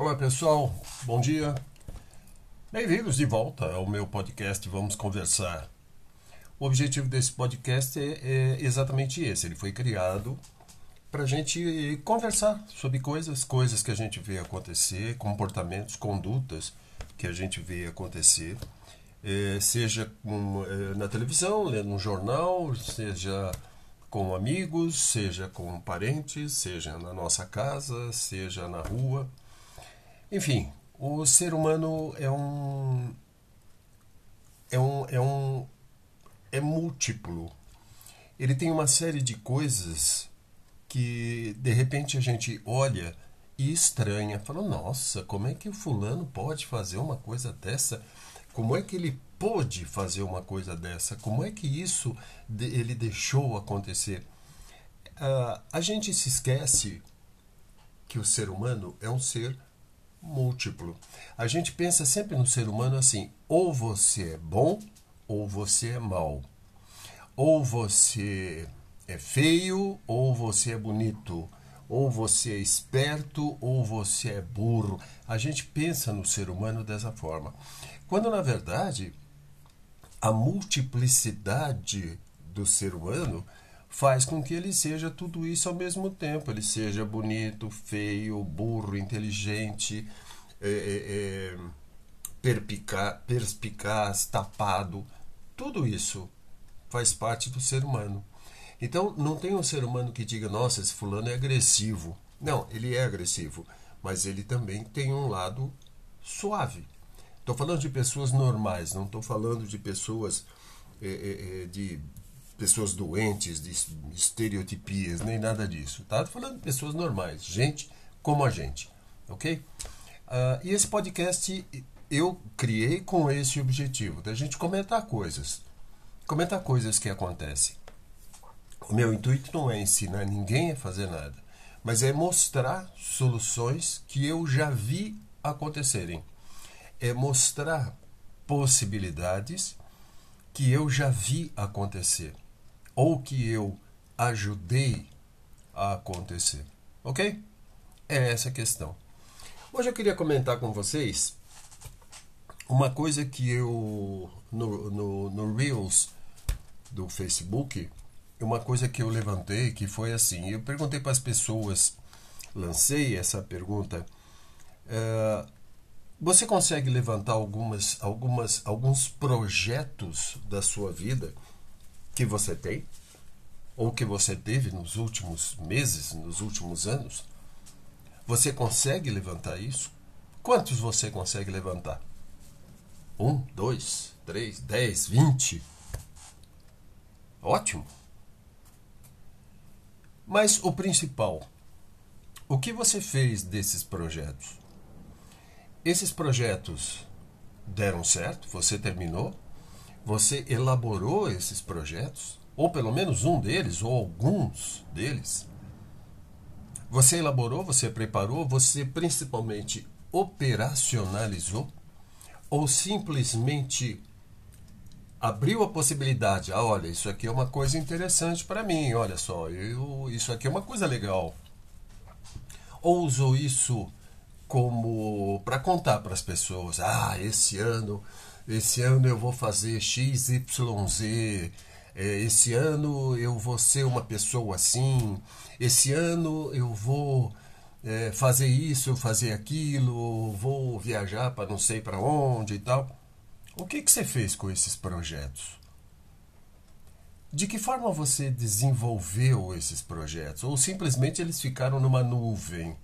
Olá pessoal, bom dia. Bem-vindos de volta ao meu podcast Vamos Conversar. O objetivo desse podcast é, é exatamente esse. Ele foi criado para a gente conversar sobre coisas, coisas que a gente vê acontecer, comportamentos, condutas que a gente vê acontecer, é, seja com, é, na televisão, lendo um jornal, seja com amigos, seja com parentes, seja na nossa casa, seja na rua. Enfim, o ser humano é um é um é um é múltiplo. Ele tem uma série de coisas que de repente a gente olha e estranha, fala: "Nossa, como é que o fulano pode fazer uma coisa dessa? Como é que ele pôde fazer uma coisa dessa? Como é que isso ele deixou acontecer?" Uh, a gente se esquece que o ser humano é um ser múltiplo. A gente pensa sempre no ser humano assim: ou você é bom ou você é mau. Ou você é feio ou você é bonito. Ou você é esperto ou você é burro. A gente pensa no ser humano dessa forma. Quando na verdade a multiplicidade do ser humano faz com que ele seja tudo isso ao mesmo tempo. Ele seja bonito, feio, burro, inteligente, é, é, é perpica, perspicaz, tapado. Tudo isso faz parte do ser humano. Então, não tem um ser humano que diga, nossa, esse fulano é agressivo. Não, ele é agressivo, mas ele também tem um lado suave. Estou falando de pessoas normais, não estou falando de pessoas é, é, de pessoas doentes, de estereotipias, nem nada disso. Tá? Falando de pessoas normais, gente como a gente, ok? Uh, e esse podcast eu criei com esse objetivo, da gente comentar coisas, comentar coisas que acontecem. O meu intuito não é ensinar ninguém a fazer nada, mas é mostrar soluções que eu já vi acontecerem. É mostrar possibilidades que eu já vi acontecer ou que eu ajudei a acontecer. Ok? É essa a questão. Hoje eu queria comentar com vocês uma coisa que eu no, no, no Reels do Facebook, uma coisa que eu levantei que foi assim: eu perguntei para as pessoas, lancei essa pergunta. Uh, você consegue levantar algumas, algumas, alguns projetos da sua vida que você tem ou que você teve nos últimos meses, nos últimos anos? Você consegue levantar isso? Quantos você consegue levantar? Um, dois, três, dez, vinte? Ótimo. Mas o principal, o que você fez desses projetos? Esses projetos deram certo? Você terminou? Você elaborou esses projetos, ou pelo menos um deles, ou alguns deles. Você elaborou, você preparou, você principalmente operacionalizou, ou simplesmente abriu a possibilidade. Ah, olha, isso aqui é uma coisa interessante para mim. Olha só, eu, isso aqui é uma coisa legal. Ou usou isso como para contar para as pessoas. Ah, esse ano esse ano eu vou fazer X, Y, Z, é, esse ano eu vou ser uma pessoa assim, esse ano eu vou é, fazer isso, fazer aquilo, vou viajar para não sei para onde e tal. O que, que você fez com esses projetos? De que forma você desenvolveu esses projetos? Ou simplesmente eles ficaram numa nuvem?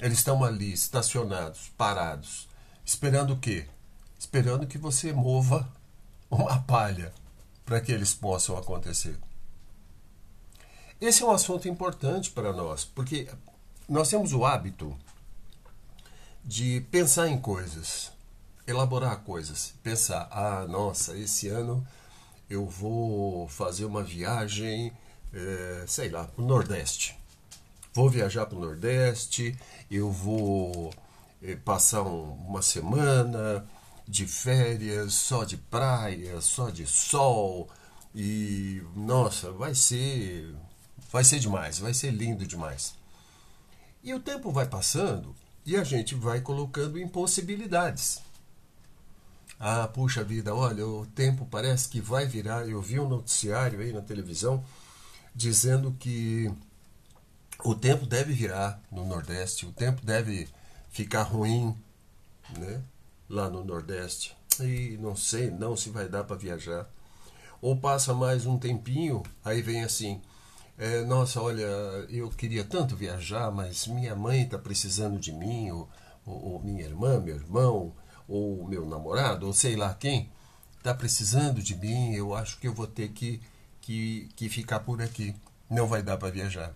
Eles estão ali, estacionados, parados, esperando o quê? Esperando que você mova uma palha para que eles possam acontecer. Esse é um assunto importante para nós, porque nós temos o hábito de pensar em coisas, elaborar coisas, pensar, ah, nossa, esse ano eu vou fazer uma viagem, é, sei lá, para o Nordeste. Vou viajar para o Nordeste, eu vou é, passar um, uma semana, de férias, só de praia, só de sol. E nossa, vai ser vai ser demais, vai ser lindo demais. E o tempo vai passando e a gente vai colocando impossibilidades. Ah, puxa vida, olha, o tempo parece que vai virar. Eu vi um noticiário aí na televisão dizendo que o tempo deve virar no Nordeste, o tempo deve ficar ruim, né? Lá no Nordeste. E não sei não se vai dar para viajar. Ou passa mais um tempinho, aí vem assim, é, nossa, olha, eu queria tanto viajar, mas minha mãe está precisando de mim, ou, ou, ou, minha irmã, meu irmão, ou meu namorado, ou sei lá quem, está precisando de mim, eu acho que eu vou ter que, que, que ficar por aqui. Não vai dar para viajar.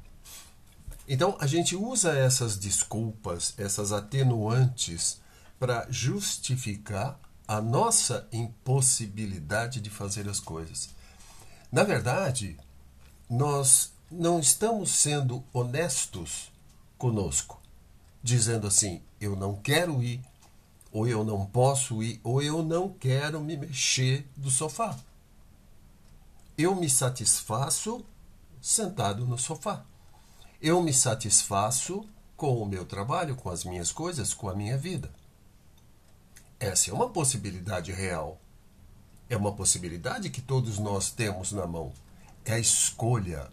Então, a gente usa essas desculpas, essas atenuantes, para justificar a nossa impossibilidade de fazer as coisas. Na verdade, nós não estamos sendo honestos conosco, dizendo assim: eu não quero ir, ou eu não posso ir, ou eu não quero me mexer do sofá. Eu me satisfaço sentado no sofá. Eu me satisfaço com o meu trabalho, com as minhas coisas, com a minha vida. Essa é uma possibilidade real. É uma possibilidade que todos nós temos na mão é a escolha.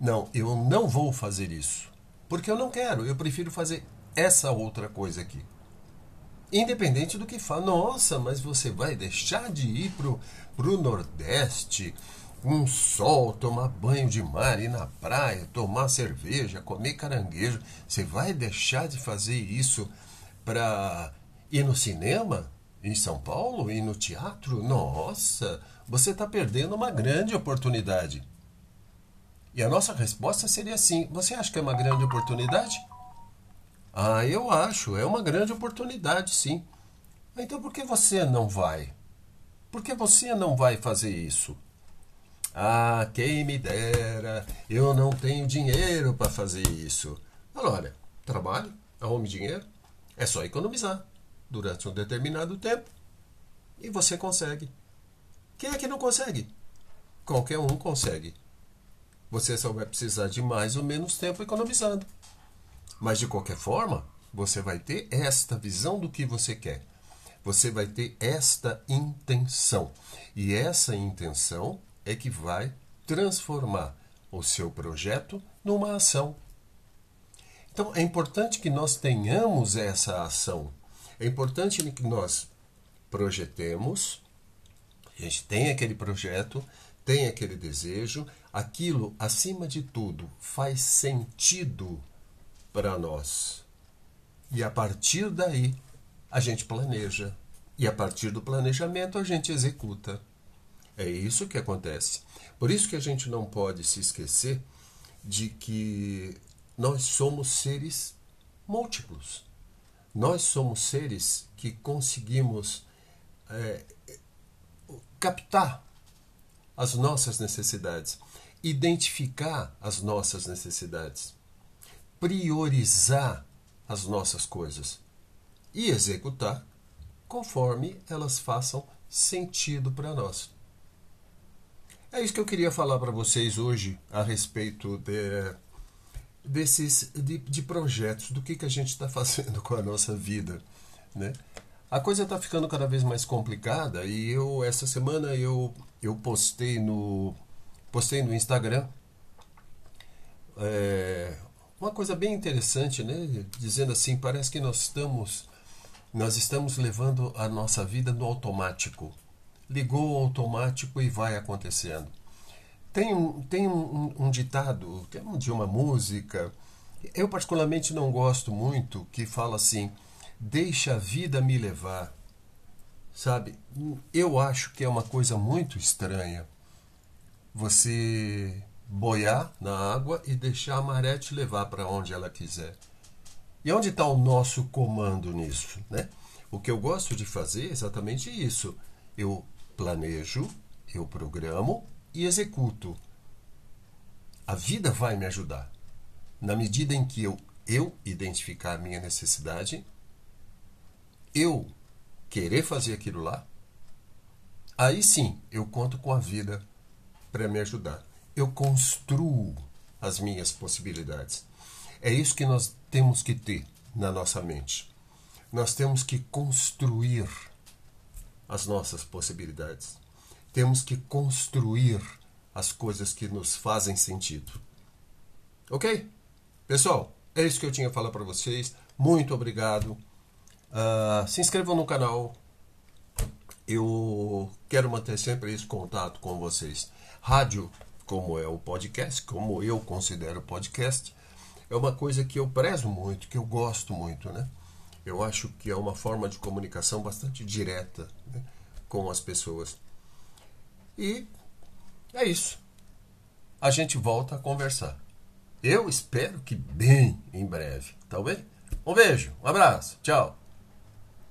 Não, eu não vou fazer isso. Porque eu não quero, eu prefiro fazer essa outra coisa aqui. Independente do que fala, nossa, mas você vai deixar de ir pro, pro Nordeste, um sol, tomar banho de mar, ir na praia, tomar cerveja, comer caranguejo. Você vai deixar de fazer isso para ir no cinema em São Paulo, ir no teatro? Nossa, você está perdendo uma grande oportunidade. E a nossa resposta seria assim: você acha que é uma grande oportunidade? Ah, eu acho, é uma grande oportunidade, sim. Então por que você não vai? Por que você não vai fazer isso? Ah, quem me dera, eu não tenho dinheiro para fazer isso. Olha, trabalhe, arrume dinheiro, é só economizar durante um determinado tempo e você consegue. Quem é que não consegue? Qualquer um consegue. Você só vai precisar de mais ou menos tempo economizando. Mas de qualquer forma, você vai ter esta visão do que você quer. Você vai ter esta intenção. E essa intenção é que vai transformar o seu projeto numa ação. Então é importante que nós tenhamos essa ação. É importante que nós projetemos, a gente tem aquele projeto, tem aquele desejo, aquilo, acima de tudo, faz sentido para nós. E a partir daí, a gente planeja. E a partir do planejamento, a gente executa. É isso que acontece. Por isso que a gente não pode se esquecer de que nós somos seres múltiplos. Nós somos seres que conseguimos é, captar as nossas necessidades, identificar as nossas necessidades, priorizar as nossas coisas e executar conforme elas façam sentido para nós. É isso que eu queria falar para vocês hoje a respeito de, desses de, de, projetos, do que, que a gente está fazendo com a nossa vida, né? A coisa está ficando cada vez mais complicada e eu essa semana eu, eu postei no postei no Instagram é, uma coisa bem interessante, né? Dizendo assim, parece que nós estamos nós estamos levando a nossa vida no automático. Ligou o automático e vai acontecendo. Tem um, tem um, um ditado de uma música, eu particularmente não gosto muito, que fala assim: Deixa a vida me levar. Sabe? Eu acho que é uma coisa muito estranha você boiar na água e deixar a maré te levar para onde ela quiser. E onde está o nosso comando nisso? Né? O que eu gosto de fazer é exatamente isso. Eu planejo, eu programo e executo. A vida vai me ajudar. Na medida em que eu, eu identificar a minha necessidade, eu querer fazer aquilo lá, aí sim eu conto com a vida para me ajudar. Eu construo as minhas possibilidades. É isso que nós temos que ter na nossa mente. Nós temos que construir as nossas possibilidades. Temos que construir as coisas que nos fazem sentido. Ok? Pessoal, é isso que eu tinha a falar para vocês. Muito obrigado. Uh, se inscrevam no canal. Eu quero manter sempre esse contato com vocês. Rádio, como é o podcast, como eu considero podcast, é uma coisa que eu prezo muito, que eu gosto muito, né? Eu acho que é uma forma de comunicação bastante direta né, com as pessoas. E é isso. A gente volta a conversar. Eu espero que bem em breve, tá bem? Um beijo, um abraço, tchau.